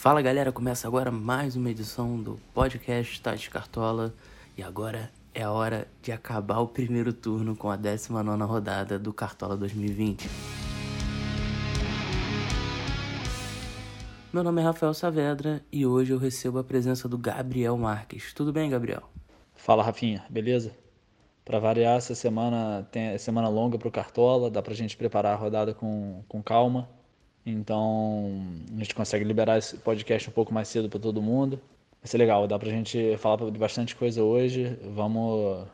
Fala galera, começa agora mais uma edição do podcast Tati Cartola e agora é a hora de acabar o primeiro turno com a 19 rodada do Cartola 2020. Meu nome é Rafael Saavedra e hoje eu recebo a presença do Gabriel Marques. Tudo bem, Gabriel? Fala, Rafinha, beleza? Para variar, essa semana tem semana longa para o Cartola, dá para a gente preparar a rodada com, com calma. Então a gente consegue liberar esse podcast um pouco mais cedo para todo mundo. Vai ser legal, dá para a gente falar de bastante coisa hoje. Vamos,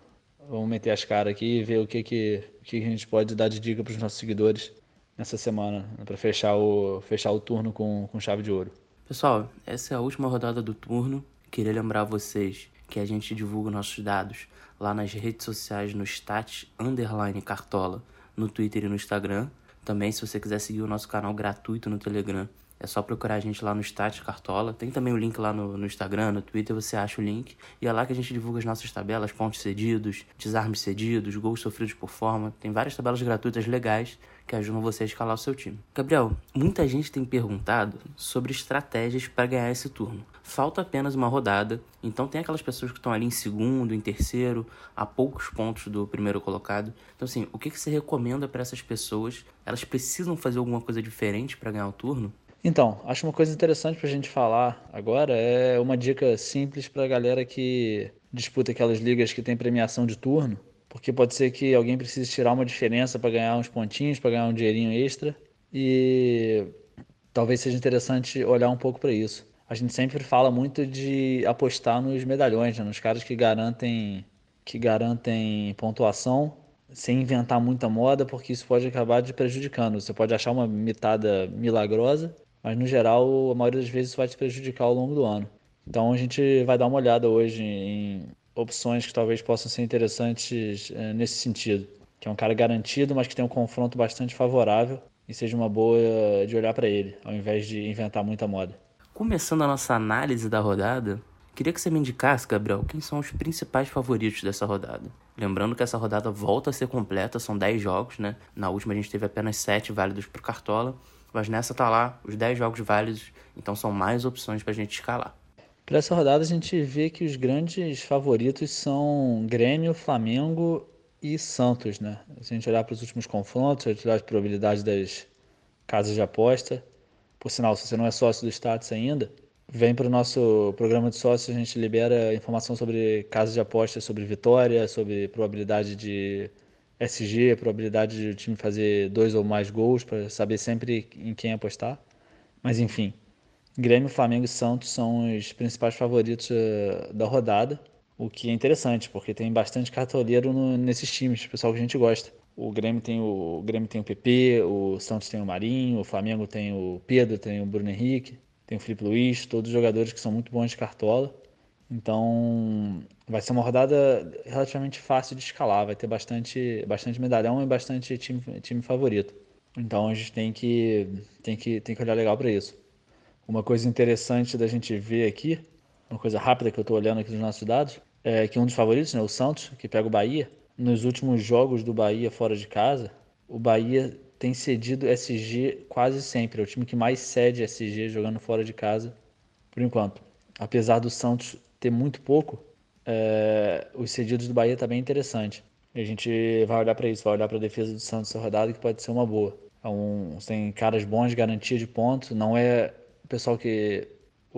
vamos meter as caras aqui e ver o que, que, o que a gente pode dar de dica para os nossos seguidores nessa semana, né, para fechar o, fechar o turno com, com chave de ouro. Pessoal, essa é a última rodada do turno. Queria lembrar vocês que a gente divulga nossos dados lá nas redes sociais no Stat Underline Cartola, no Twitter e no Instagram. Também, se você quiser seguir o nosso canal gratuito no Telegram, é só procurar a gente lá no Stat Cartola. Tem também o link lá no, no, Instagram, no Twitter, você acha o link. E é lá que a gente divulga as nossas tabelas, pontos cedidos, desarmes cedidos, gols sofridos por forma. Tem várias tabelas gratuitas legais que ajudam você a escalar o seu time. Gabriel, muita gente tem perguntado sobre estratégias para ganhar esse turno. Falta apenas uma rodada, então tem aquelas pessoas que estão ali em segundo, em terceiro, a poucos pontos do primeiro colocado. Então, assim, o que, que você recomenda para essas pessoas? Elas precisam fazer alguma coisa diferente para ganhar o turno? Então, acho uma coisa interessante para a gente falar agora é uma dica simples para a galera que disputa aquelas ligas que tem premiação de turno, porque pode ser que alguém precise tirar uma diferença para ganhar uns pontinhos, para ganhar um dinheirinho extra, e talvez seja interessante olhar um pouco para isso a gente sempre fala muito de apostar nos medalhões, né? nos caras que garantem que garantem pontuação sem inventar muita moda, porque isso pode acabar te prejudicando. Você pode achar uma mitada milagrosa, mas no geral, a maioria das vezes isso vai te prejudicar ao longo do ano. Então a gente vai dar uma olhada hoje em opções que talvez possam ser interessantes é, nesse sentido. Que é um cara garantido, mas que tem um confronto bastante favorável e seja uma boa de olhar para ele, ao invés de inventar muita moda. Começando a nossa análise da rodada, queria que você me indicasse, Gabriel, quem são os principais favoritos dessa rodada. Lembrando que essa rodada volta a ser completa, são 10 jogos, né? Na última a gente teve apenas 7 válidos pro Cartola, mas nessa tá lá os 10 jogos válidos, então são mais opções pra gente escalar. Para essa rodada a gente vê que os grandes favoritos são Grêmio, Flamengo e Santos, né? Se a gente olhar para os últimos confrontos, a gente olhar as probabilidades das casas de aposta, por sinal, se você não é sócio do Status ainda, vem para o nosso programa de sócio, a gente libera informação sobre casas de apostas, sobre vitória, sobre probabilidade de SG, probabilidade de o time fazer dois ou mais gols, para saber sempre em quem apostar. Mas enfim, Grêmio, Flamengo e Santos são os principais favoritos uh, da rodada, o que é interessante, porque tem bastante cartoleiro no, nesses times, pessoal que a gente gosta. O Grêmio tem o, o Grêmio tem o PP, o Santos tem o Marinho, o Flamengo tem o Pedro, tem o Bruno Henrique, tem o Felipe Luiz, todos jogadores que são muito bons de cartola. Então, vai ser uma rodada relativamente fácil de escalar, vai ter bastante, bastante medalhão e bastante time, time favorito. Então, a gente tem que, tem que, tem que olhar legal para isso. Uma coisa interessante da gente ver aqui, uma coisa rápida que eu estou olhando aqui nos nossos dados, é que um dos favoritos, né, o Santos, que pega o Bahia, nos últimos jogos do Bahia fora de casa, o Bahia tem cedido SG quase sempre. É o time que mais cede SG jogando fora de casa, por enquanto. Apesar do Santos ter muito pouco, é, os cedidos do Bahia está bem interessante. A gente vai olhar para isso, vai olhar para a defesa do Santos essa rodada, que pode ser uma boa. É um, tem caras bons, garantia de pontos. Não é o pessoal que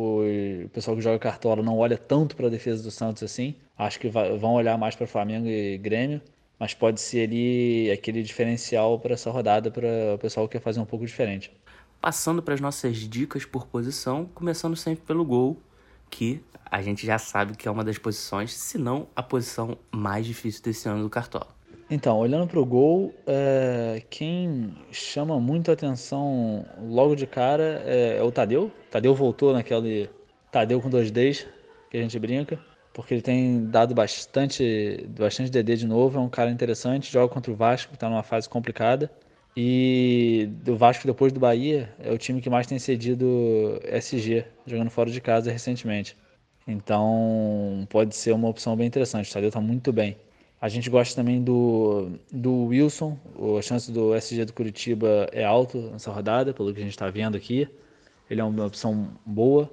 o pessoal que joga cartola não olha tanto para a defesa do Santos assim. Acho que vai, vão olhar mais para Flamengo e Grêmio, mas pode ser ali aquele diferencial para essa rodada para o pessoal que quer fazer um pouco diferente. Passando para as nossas dicas por posição, começando sempre pelo gol, que a gente já sabe que é uma das posições, se não a posição mais difícil desse ano do Cartola. Então, olhando para o gol, é, quem chama muito atenção logo de cara é, é, o Tadeu. Tadeu voltou naquele Tadeu com dois Ds, que a gente brinca, porque ele tem dado bastante, bastante DD de novo, é um cara interessante, joga contra o Vasco, está numa fase complicada. E do Vasco depois do Bahia é o time que mais tem cedido SG, jogando fora de casa recentemente. Então pode ser uma opção bem interessante. O Tadeu está muito bem. A gente gosta também do, do Wilson. A chance do SG do Curitiba é alta nessa rodada, pelo que a gente está vendo aqui. ele é uma opção boa.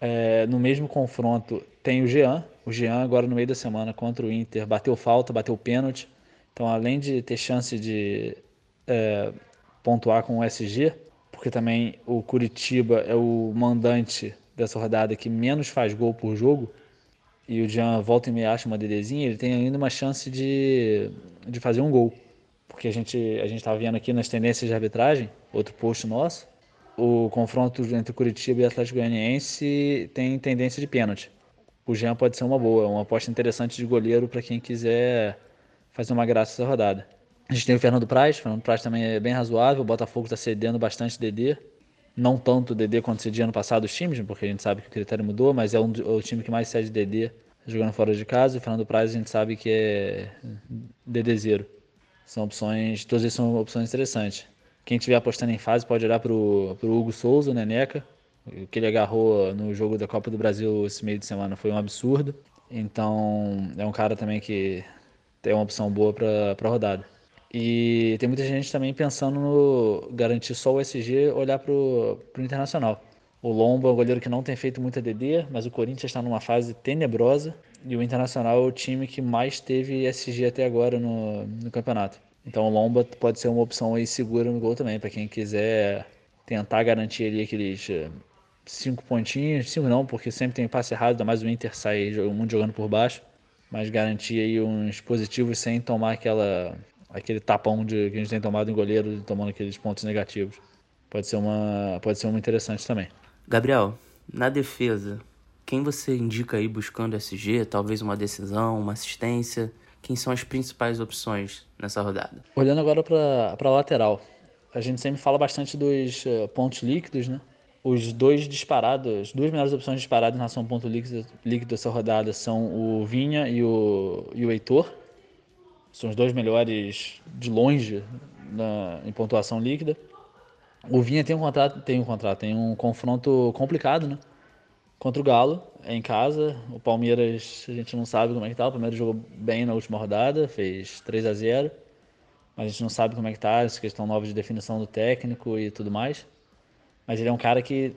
É, no mesmo confronto tem o Jean. O Jean agora no meio da semana contra o Inter bateu falta, bateu pênalti. Então além de ter chance de é, pontuar com o SG, porque também o Curitiba é o mandante dessa rodada que menos faz gol por jogo, e o Jean volta e me acha uma DDzinha, ele tem ainda uma chance de, de fazer um gol. Porque a gente a estava vendo aqui nas tendências de arbitragem, outro post nosso, o confronto entre Curitiba e Atlético Goianiense tem tendência de pênalti. O Jean pode ser uma boa, uma aposta interessante de goleiro para quem quiser fazer uma graça essa rodada. A gente tem o Fernando Praz, o Fernando Praz também é bem razoável, o Botafogo está cedendo bastante DD, não tanto DD quanto cedia ano passado os times, porque a gente sabe que o critério mudou, mas é, um, é o time que mais cede DD jogando fora de casa, e Fernando Praz a gente sabe que é DD zero. São opções, todas essas são opções interessantes. Quem estiver apostando em fase pode olhar para o Hugo Souza, o Neneca. O que ele agarrou no jogo da Copa do Brasil esse meio de semana foi um absurdo. Então é um cara também que tem uma opção boa para a rodada. E tem muita gente também pensando no garantir só o SG olhar para o Internacional. O Lomba é um goleiro que não tem feito muita DD, mas o Corinthians está numa fase tenebrosa e o Internacional é o time que mais teve SG até agora no, no campeonato. Então o Lomba pode ser uma opção aí segura no gol também, para quem quiser tentar garantir ali aqueles eh, cinco pontinhos, cinco não, porque sempre tem passe errado, ainda mais o Inter sai o mundo jogando por baixo, mas garantir aí uns positivos sem tomar aquela aquele tapão de, que a gente tem tomado em goleiro, tomando aqueles pontos negativos. Pode ser uma pode ser uma interessante também. Gabriel, na defesa, quem você indica aí buscando SG, talvez uma decisão, uma assistência? Quem são as principais opções nessa rodada? Olhando agora para a lateral, a gente sempre fala bastante dos uh, pontos líquidos, né? Os dois disparados, as duas melhores opções disparadas em relação ao ponto líquido, líquido dessa rodada são o Vinha e o, e o Heitor. São os dois melhores de longe na, em pontuação líquida. O Vinha tem um contrato, tem um contrato, tem um confronto complicado, né? Contra o Galo, é em casa. O Palmeiras, a gente não sabe como é que tá. O Palmeiras jogou bem na última rodada, fez 3 a 0 Mas a gente não sabe como é que tá, essa questão nova de definição do técnico e tudo mais. Mas ele é um cara que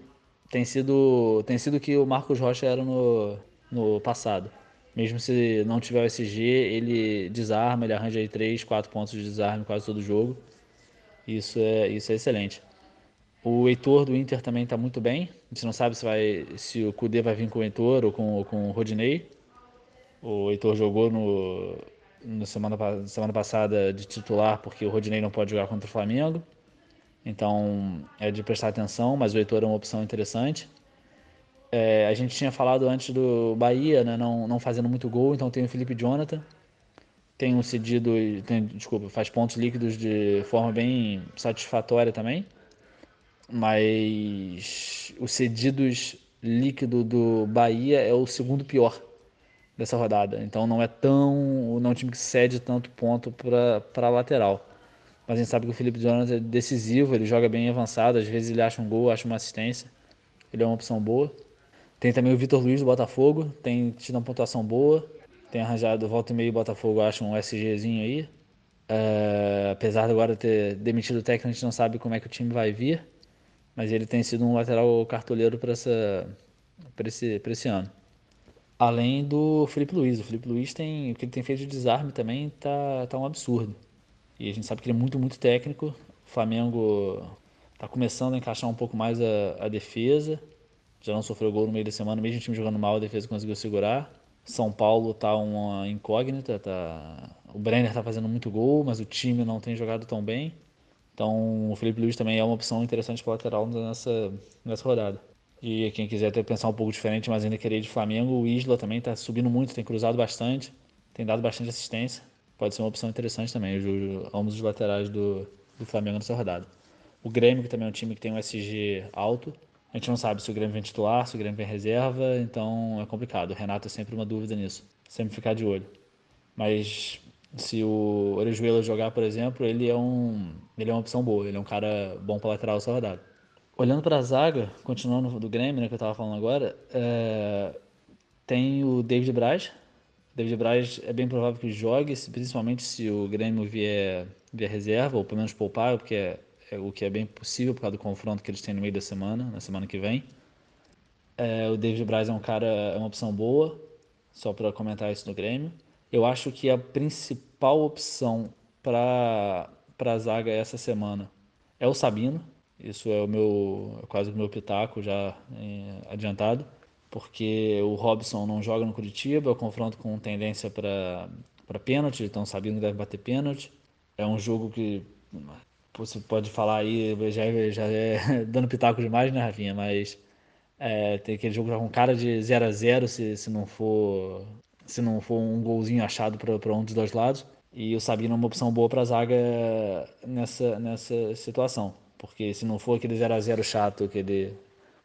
tem sido tem sido o que o Marcos Rocha era no, no passado. Mesmo se não tiver o SG, ele desarma, ele arranja aí 3, 4 pontos de desarme quase todo jogo. Isso é, isso é excelente. O Heitor do Inter também está muito bem. A gente não sabe se, vai, se o Kudê vai vir com o Heitor ou com, com o Rodinei. O Heitor jogou no, no semana, semana passada de titular porque o Rodinei não pode jogar contra o Flamengo. Então é de prestar atenção, mas o Heitor é uma opção interessante. É, a gente tinha falado antes do Bahia, né, não, não fazendo muito gol, então tem o Felipe Jonathan, tem um cedido, tem, desculpa, faz pontos líquidos de forma bem satisfatória também, mas os cedidos líquido do Bahia é o segundo pior dessa rodada, então não é tão, não é um time que cede tanto ponto para lateral. Mas a gente sabe que o Felipe Jonathan é decisivo, ele joga bem avançado, às vezes ele acha um gol, acha uma assistência. Ele é uma opção boa. Tem também o Vitor Luiz do Botafogo, tem tido uma pontuação boa. Tem arranjado, volta e meio, Botafogo acha um SGzinho aí. É, apesar de agora ter demitido o técnico, a gente não sabe como é que o time vai vir. Mas ele tem sido um lateral cartoleiro para esse, esse ano. Além do Felipe Luiz. O Felipe Luiz tem. O que ele tem feito de desarme também tá, tá um absurdo. E a gente sabe que ele é muito, muito técnico. O Flamengo está começando a encaixar um pouco mais a, a, defesa. Já não sofreu gol no meio da semana, mesmo o time jogando mal, a defesa conseguiu segurar. São Paulo está uma incógnita. Tá... O Brenner está fazendo muito gol, mas o time não tem jogado tão bem. Então o Felipe Luiz também é uma opção interessante para lateral nessa, nessa rodada. E quem quiser até pensar um pouco diferente, mas ainda querer de Flamengo, o Isla também está subindo muito, tem cruzado bastante, tem dado bastante assistência pode ser uma opção interessante também, os, ambos os laterais do, do Flamengo nessa rodada. O Grêmio, que também é um time que tem um SG alto, a gente não sabe se o Grêmio vem titular, se o Grêmio vem reserva, então é complicado. O Renato é sempre uma dúvida nisso, sempre ficar de olho. Mas se o Orejuela jogar, por exemplo, ele é, um, ele é uma opção boa, ele é um cara bom para lateral essa rodada. Olhando para a zaga, continuando do Grêmio, né, que eu estava falando agora, é, tem o David Braz, David Braz é bem provável que jogue, principalmente se o Grêmio vier, vier reserva, ou pelo menos poupar, porque é, o que é bem possível por causa do confronto que eles têm no meio da semana, na semana que vem. É, o David Braz é um cara, é uma opção boa, só para comentar isso no Grêmio. Eu acho que a principal opção para a zaga essa semana é o Sabino. Isso é o meu é quase o meu pitaco já é, adiantado, porque o Robson não joga no Curitiba, o confronto com tendência para para pênalti, então o Sabino deve bater pênalti. É um jogo que você pode falar aí, já, já é dando pitaco demais, né, Rafinha? Mas é, tem aquele jogo já com cara de 0 a 0 se, se não for se não for um golzinho achado para um dos dois lados. E o Sabino é uma opção boa para a zaga nessa, nessa situação. Porque se não for aquele 0 a 0 chato que ele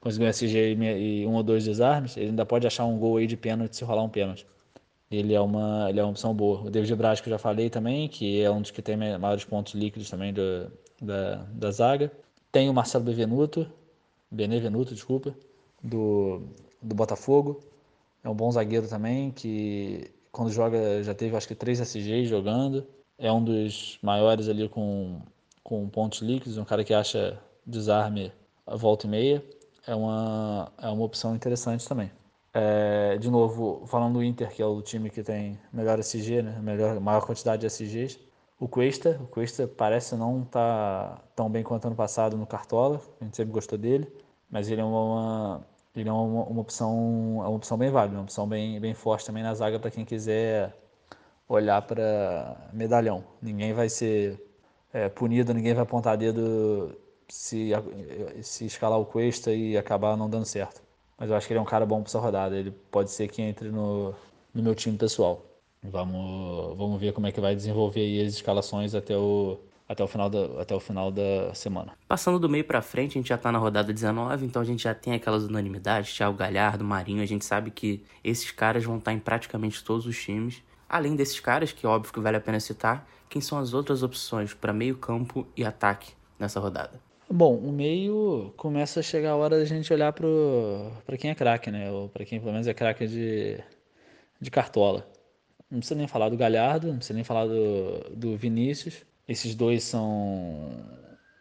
conseguiu SG e um ou dois desarmes, ele ainda pode achar um gol aí de pênalti se rolar um pênalti. Ele é uma, ele é uma opção boa. O David Braz, que eu já falei também, que é um dos que tem maiores pontos líquidos também do, da, da zaga. Tem o Marcelo Bevenuto, Benevenuto, desculpa, do, do Botafogo. É um bom zagueiro também, que quando joga já teve acho que três SGs jogando. É um dos maiores ali com, com pontos líquidos, um cara que acha desarme a volta e meia. É uma, é uma opção interessante também. É, de novo, falando do Inter, que é o time que tem melhor SG, né? melhor, maior quantidade de SGs. O Cuesta, o Cuesta parece não estar tá tão bem quanto ano passado no Cartola, a gente sempre gostou dele, mas ele é uma, ele é uma, uma opção, é uma opção bem válida, uma opção bem, bem forte também na zaga para quem quiser olhar para medalhão. Ninguém vai ser é, punido, ninguém vai apontar dedo se, se escalar o Cuesta e acabar não dando certo. Mas eu acho que ele é um cara bom para essa rodada. Ele pode ser que entre no, no meu time pessoal. Vamos, vamos ver como é que vai desenvolver aí as escalações até o, até o final da, até o final da semana. Passando do meio para frente, a gente já tá na rodada 19, então a gente já tem aquelas unanimidades, Thiago Galhardo, Marinho, a gente sabe que esses caras vão estar em praticamente todos os times. Além desses caras, que óbvio que vale a pena citar, quem são as outras opções para meio campo e ataque nessa rodada? Bom, o meio começa a chegar a hora da gente olhar para quem é craque, né? Ou para quem pelo menos é craque de, de cartola. Não precisa nem falar do Galhardo, não precisa nem falar do, do Vinícius. Esses dois são.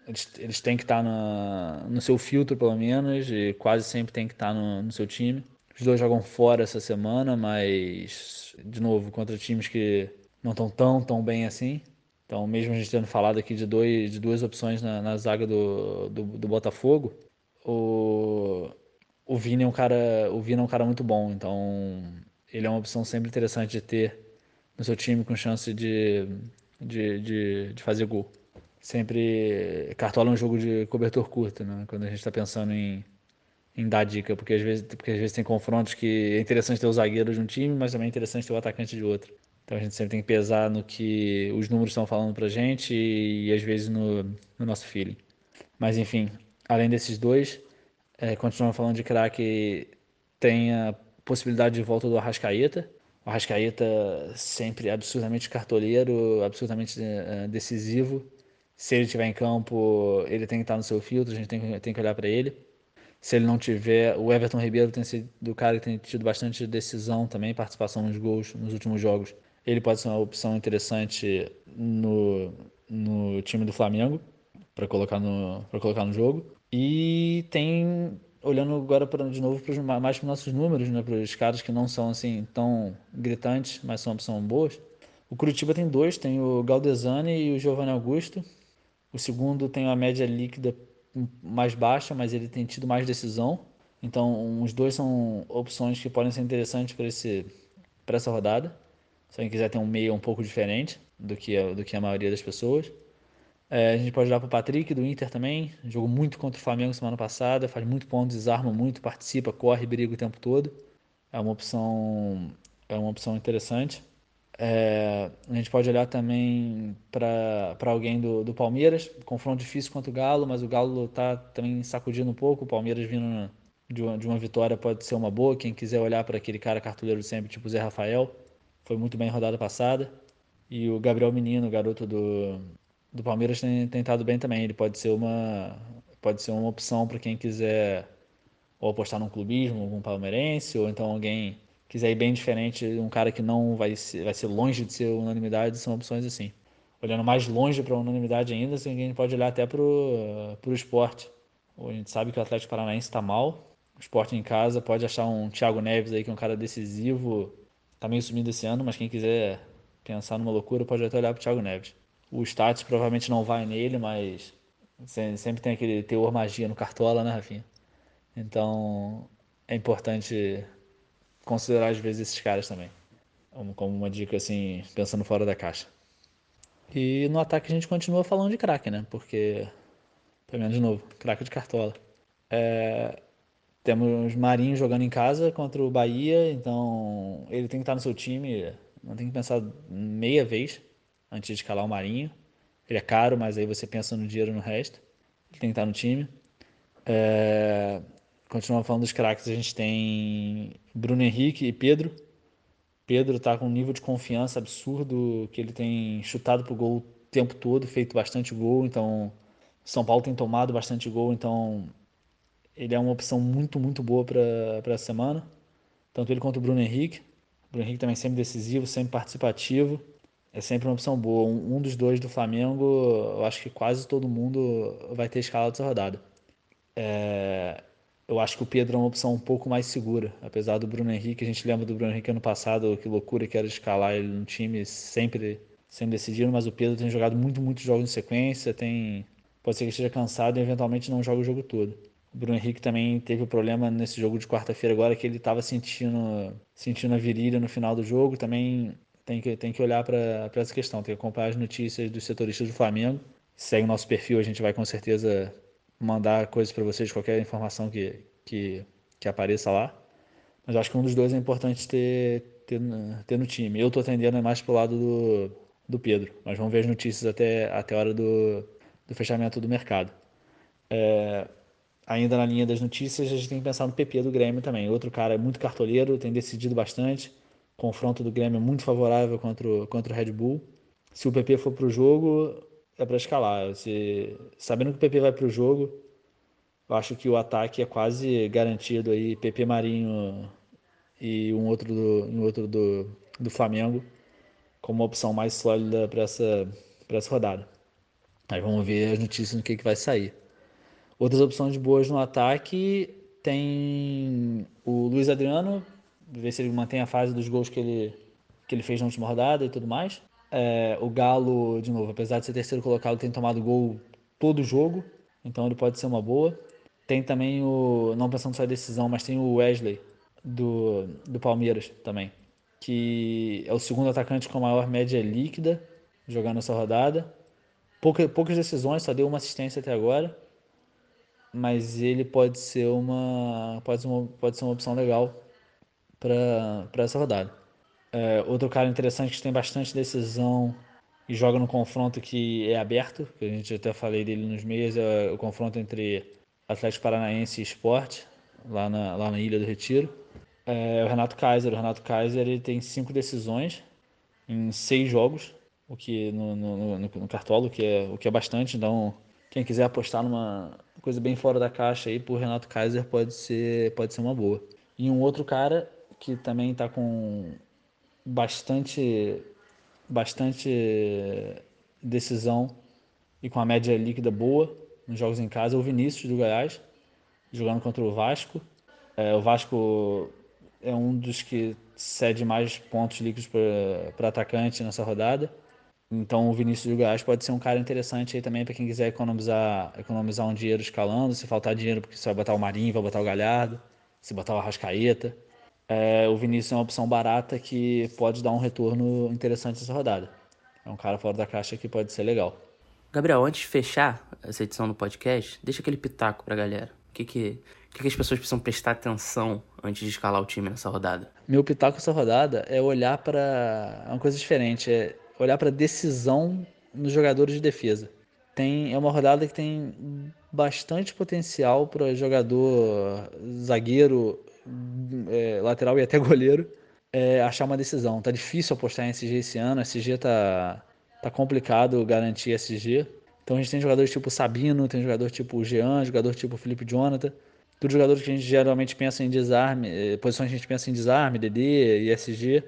Eles, eles têm que estar na, no seu filtro, pelo menos, e quase sempre tem que estar no, no seu time. Os dois jogam fora essa semana, mas, de novo, contra times que não estão tão, tão bem assim. Então, mesmo a gente tendo falado aqui de, dois, de duas opções na, na zaga do, do, do, Botafogo, o, o Vini é um cara, o Vini é um cara muito bom. Então, ele é uma opção sempre interessante de ter no seu time com chance de, de, de, de fazer gol. Sempre cartola um jogo de cobertor curto, né? Quando a gente está pensando em, em dar dica, porque às, vezes, porque às vezes tem confrontos que é interessante ter o zagueiro de um time, mas também é interessante ter o atacante de outro. Então a gente sempre tem que pesar no que os números estão falando pra gente e, e às vezes no, no, nosso feeling. Mas enfim, além desses dois, é, continuando falando de craque, tem a possibilidade de volta do Arrascaeta, o Arrascaeta sempre absurdamente cartoleiro, absurdamente uh, decisivo. Se ele estiver em campo, ele tem que estar no seu filtro, a gente tem, tem que olhar para ele. Se ele não tiver, o Everton Ribeiro tem sido o cara que tem tido bastante decisão também, participação nos gols nos últimos jogos. Ele pode ser uma opção interessante no, no time do Flamengo para colocar no para colocar no jogo. E tem olhando agora pra, de novo pros, mais para os nossos números, né, para os caras que não são assim tão gritantes, mas são, são boas. O Curitiba tem dois, tem o Galdesani e o Giovanni Augusto. O segundo tem uma média líquida mais baixa, mas ele tem tido mais decisão. Então, os dois são opções que podem ser interessantes para esse para essa rodada. Se alguém quiser ter um meio um pouco diferente do que a, do que a maioria das pessoas. É, a gente pode olhar para o Patrick do Inter também. Jogou muito contra o Flamengo semana passada, faz muito ponto, desarma muito, participa, corre, briga o tempo todo. É uma opção, é uma opção interessante. É, a gente pode olhar também para alguém do, do Palmeiras. Confronto difícil contra o Galo, mas o Galo está também sacudindo um pouco. O Palmeiras vindo de uma, de uma vitória pode ser uma boa. Quem quiser olhar para aquele cara cartuleiro sempre, tipo Zé Rafael, foi muito bem rodada passada. E o Gabriel Menino, garoto do, do Palmeiras tem, estado bem também. Ele pode ser uma, pode ser uma opção para quem quiser ou apostar num clubismo, algum palmeirense, ou então alguém quiser ir bem diferente, um cara que não vai ser, vai ser longe de ser unanimidade, são opções assim. olhando mais longe para a unanimidade ainda, assim, a gente pode olhar até para o esporte. A gente sabe que o Atlético Paranaense está mal, o esporte em casa pode achar um Thiago Neves aí, que é um cara decisivo, tá meio sumido esse ano, mas quem quiser pensar numa loucura pode até olhar para o Thiago Neves. O status provavelmente não vai nele, mas sempre tem aquele teor magia no Cartola, né, Rafinha? Então é importante considerar às vezes esses caras também. Como uma dica assim, pensando fora da caixa. E no ataque a gente continua falando de craque, né? Porque, pelo menos de novo, craque de cartola. É, temos Marinho jogando em casa contra o Bahia, então ele tem que estar no seu time, não tem que pensar meia vez antes de escalar o Marinho. Ele é caro, mas aí você pensa no dinheiro no resto. Ele tem que estar no time. É, continuando falando dos craques, a gente tem Bruno Henrique e Pedro. Pedro está com um nível de confiança absurdo, que ele tem chutado pro gol o tempo todo, feito bastante gol, então São Paulo tem tomado bastante gol, então ele é uma opção muito, muito boa para a semana. Tanto ele quanto o Bruno Henrique. O Bruno Henrique também sempre decisivo, sempre participativo. É sempre uma opção boa. Um, um dos dois do Flamengo, eu acho que quase todo mundo vai ter escalado essa rodada. É, eu acho que o Pedro é uma opção um pouco mais segura, apesar do Bruno Henrique. A gente lembra do Bruno Henrique ano passado, que loucura que era escalar ele no time, sempre sendo decidido, mas o Pedro tem jogado muito, muitos jogos em sequência, tem pode ser que esteja cansado e eventualmente não joga o jogo todo. O Bruno Henrique também teve o um problema nesse jogo de quarta-feira agora que ele estava sentindo sentindo a virilha no final do jogo, também tem que, tem que olhar para essa questão, tem que acompanhar as notícias dos setoristas do Flamengo. Segue o nosso perfil, a gente vai com certeza mandar coisas para vocês, qualquer informação que, que, que apareça lá. Mas acho que um dos dois é importante ter, ter, ter no time. Eu estou atendendo mais pro lado do, do Pedro, mas vamos ver as notícias até, até a hora do, do fechamento do mercado. É, ainda na linha das notícias, a gente tem que pensar no PP do Grêmio também. Outro cara é muito cartoleiro, tem decidido bastante. Confronto do Grêmio é muito favorável contra o, contra o Red Bull. Se o PP for para o jogo, é para escalar. Se, sabendo que o PP vai para o jogo, eu acho que o ataque é quase garantido aí. PP Marinho e um outro do, um outro do, do Flamengo como uma opção mais sólida para essa, essa rodada. Aí vamos ver as notícias no que, que vai sair. Outras opções boas no ataque tem o Luiz Adriano, ver se ele mantém a fase dos gols que ele, que ele fez na última rodada e tudo mais. É, o Galo, de novo, apesar de ser terceiro colocado, tem tomado gol todo jogo, então ele pode ser uma boa. Tem também o, não pensando só em decisão, mas tem o Wesley do, do Palmeiras também, que é o segundo atacante com maior média líquida jogando essa rodada. Pouca, poucas decisões, só deu uma assistência até agora, mas ele pode ser uma, pode ser uma, pode ser uma opção legal para essa rodada. É, outro cara interessante que tem bastante decisão e joga no confronto que é aberto, que a gente até falei dele nos meios, é o confronto entre Atlético Paranaense e Esporte, lá na, lá na Ilha do Retiro. É, o Renato Kaiser. O Renato Kaiser ele tem cinco decisões em seis jogos, o que no, no, no, no que, é, o que é bastante. Então, quem quiser apostar numa coisa bem fora da caixa aí, por Renato Kaiser pode ser, pode ser uma boa. E um outro cara que também está com bastante, bastante decisão e com a média líquida boa nos jogos em casa é o Vinícius do Goiás, jogando contra o Vasco. É, o Vasco é um dos que cede mais pontos líquidos para atacante nessa rodada. Então o Vinícius do Goiás pode ser um cara interessante aí também para quem quiser economizar, economizar um dinheiro escalando. Se faltar dinheiro, porque você vai botar o Marinho, vai botar o Galhardo, se botar o Arrascaeta é, o Vinícius é uma opção barata que pode dar um retorno interessante nessa rodada. É um cara fora da caixa que pode ser legal. Gabriel, antes de fechar essa edição do podcast, deixa aquele pitaco pra galera. O que, que, que, que as pessoas precisam prestar atenção antes de escalar o time nessa rodada? Meu pitaco nessa rodada é olhar para uma coisa diferente, é olhar para decisão nos jogadores de defesa. Tem, é uma rodada que tem bastante potencial para jogador zagueiro é, lateral e até goleiro, é, achar uma decisão. Tá difícil apostar em SG esse ano, SG tá, tá complicado garantir SG. Então a gente tem jogadores tipo Sabino, tem jogador tipo Jean, jogador tipo Felipe Jonathan. Todos jogadores que a gente geralmente pensa em desarme, é, posições que a gente pensa em desarme, DD e SG,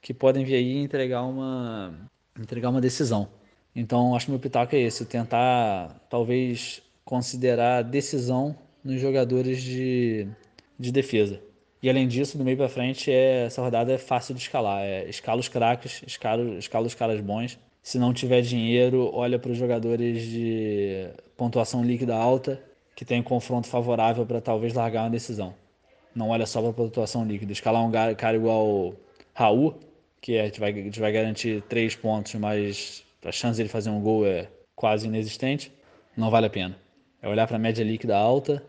que podem vir aí entregar uma, entregar uma decisão. Então, acho que meu pitaco é esse, tentar talvez considerar decisão nos jogadores de, de defesa. E além disso, do meio para frente, é, essa rodada é fácil de escalar. É, escala os craques, escala, escala os caras bons. Se não tiver dinheiro, olha para os jogadores de pontuação líquida alta, que tem confronto favorável para talvez largar uma decisão. Não olha só para pontuação líquida. Escalar um cara igual Raul, que a gente vai, a gente vai garantir três pontos, mas a chance de ele fazer um gol é quase inexistente, não vale a pena. É olhar para a média líquida alta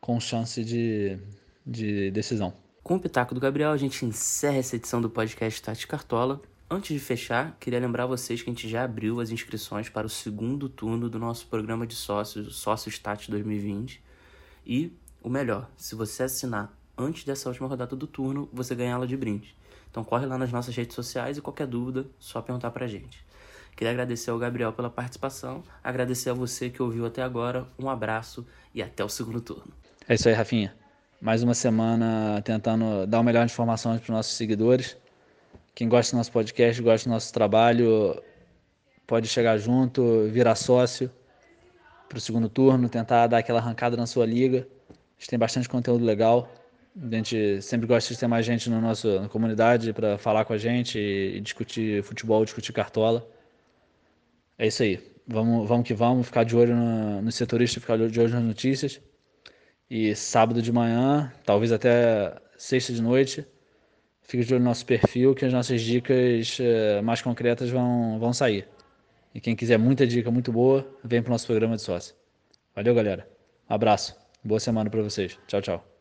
com chance de, de decisão. Com o Pitaco do Gabriel, a gente encerra essa edição do podcast Tati Cartola. Antes de fechar, queria lembrar vocês que a gente já abriu as inscrições para o segundo turno do nosso programa de sócios, o Sócio Stat 2020. E o melhor, se você assinar antes dessa última rodada do turno, você ganha ela de brinde. Então corre lá nas nossas redes sociais e qualquer dúvida, só perguntar pra gente. Queria agradecer ao Gabriel pela participação, agradecer a você que ouviu até agora, um abraço e até o segundo turno. É isso aí, Rafinha. Mais uma semana tentando dar o melhor de informações para os nossos seguidores. Quem gosta do nosso podcast, gosta do nosso trabalho, pode chegar junto, virar sócio para o segundo turno, tentar dar aquela arrancada na sua liga. A gente tem bastante conteúdo legal. A gente sempre gosta de ter mais gente no nosso, na comunidade para falar com a gente e, e discutir futebol, discutir cartola. É isso aí. Vamos, vamos que vamos, ficar de olho no, no setorista, ficar de olho nas notícias. E sábado de manhã, talvez até sexta de noite, fique de olho no nosso perfil que as nossas dicas uh, mais concretas vão, vão sair. E quem quiser muita dica muito boa, vem para o nosso programa de sócio. Valeu, galera. Um abraço. Boa semana para vocês. Tchau, tchau.